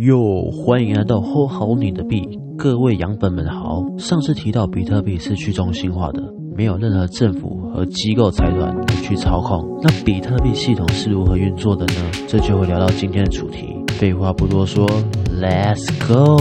哟，欢迎来到吼好你的币，各位养粉们好。上次提到比特币是去中心化的，没有任何政府和机构财团去操控。那比特币系统是如何运作的呢？这就会聊到今天的主题。废话不多说，Let's go。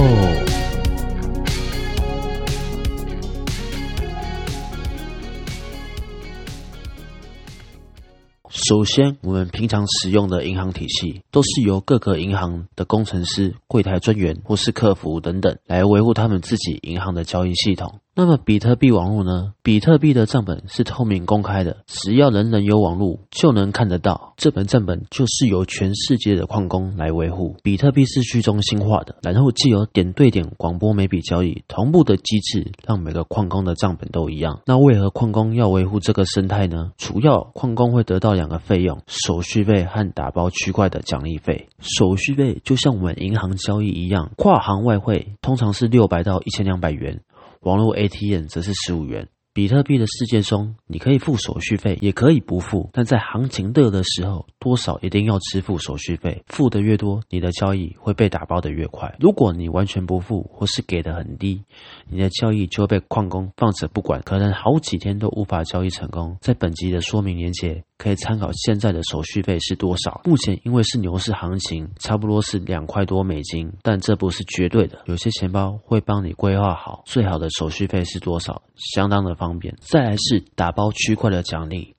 首先，我们平常使用的银行体系都是由各个银行的工程师、柜台专员或是客服等等来维护他们自己银行的交易系统。那么，比特币网络呢？比特币的账本是透明公开的，只要人人有网络就能看得到。这本账本就是由全世界的矿工来维护。比特币是去中心化的，然后既有点对点广播每笔交易同步的机制，让每个矿工的账本都一样。那为何矿工要维护这个生态呢？主要矿工会得到两个费用：手续费和打包区块的奖励费。手续费就像我们银行交易一样，跨行外汇通常是六百到一千两百元。网络 ATM 则是十五元。比特币的世界中，你可以付手续费，也可以不付。但在行情热的时候，多少一定要支付手续费。付的越多，你的交易会被打包的越快。如果你完全不付，或是给的很低，你的交易就会被矿工放着不管，可能好几天都无法交易成功。在本集的说明连接。可以参考现在的手续费是多少。目前因为是牛市行情，差不多是两块多美金，但这不是绝对的。有些钱包会帮你规划好最好的手续费是多少，相当的方便。再来是打包区块的奖励，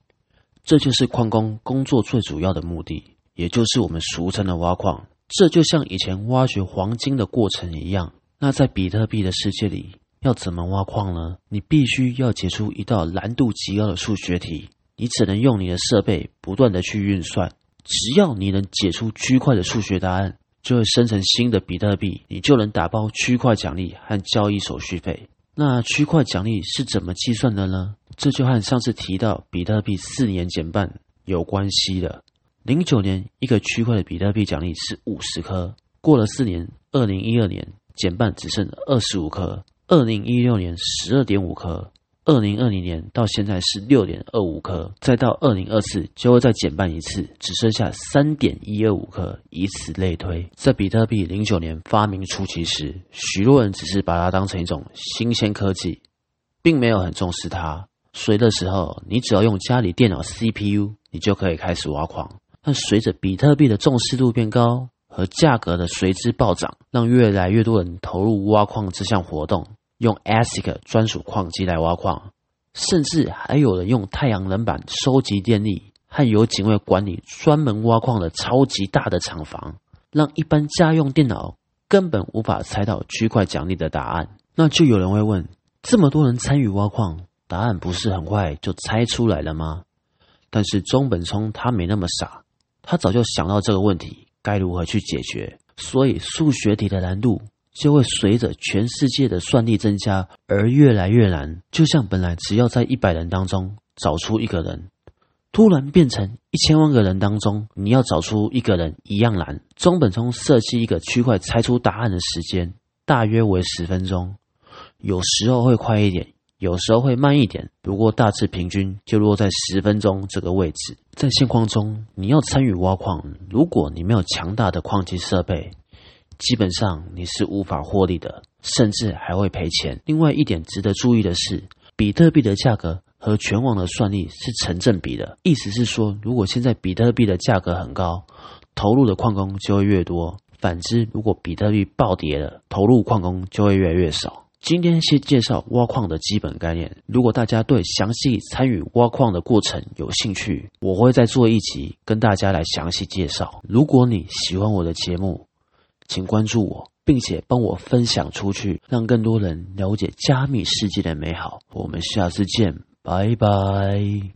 这就是矿工工作最主要的目的，也就是我们俗称的挖矿。这就像以前挖掘黄金的过程一样。那在比特币的世界里，要怎么挖矿呢？你必须要解出一道难度极高的数学题。你只能用你的设备不断的去运算，只要你能解出区块的数学答案，就会生成新的比特币，你就能打包区块奖励和交易手续费。那区块奖励是怎么计算的呢？这就和上次提到比特币四年减半有关系的。零九年一个区块的比特币奖励是五十颗，过了四年，二零一二年减半只剩二十五颗，二零一六年十二点五颗。二零二零年到现在是六点二五颗，再到二零二四就会再减半一次，只剩下三点一二五颗，以此类推。在比特币零九年发明初期时，许多人只是把它当成一种新鲜科技，并没有很重视它。随的时候，你只要用家里电脑 CPU，你就可以开始挖矿。但随着比特币的重视度变高和价格的随之暴涨，让越来越多人投入挖矿这项活动。用 ASIC 专属矿机来挖矿，甚至还有人用太阳能板收集电力，和有警卫管理专门挖矿的超级大的厂房，让一般家用电脑根本无法猜到区块奖励的答案。那就有人会问：这么多人参与挖矿，答案不是很快就猜出来了吗？但是中本聪他没那么傻，他早就想到这个问题该如何去解决，所以数学题的难度。就会随着全世界的算力增加而越来越难，就像本来只要在一百人当中找出一个人，突然变成一千万个人当中你要找出一个人一样难。中本聪设计一个区块猜出答案的时间大约为十分钟，有时候会快一点，有时候会慢一点，不过大致平均就落在十分钟这个位置。在现况中，你要参与挖矿，如果你没有强大的矿机设备。基本上你是无法获利的，甚至还会赔钱。另外一点值得注意的是，比特币的价格和全网的算力是成正比的。意思是说，如果现在比特币的价格很高，投入的矿工就会越多；反之，如果比特币暴跌了，投入矿工就会越来越少。今天先介绍挖矿的基本概念。如果大家对详细参与挖矿的过程有兴趣，我会再做一集跟大家来详细介绍。如果你喜欢我的节目，请关注我，并且帮我分享出去，让更多人了解加密世界的美好。我们下次见，拜拜。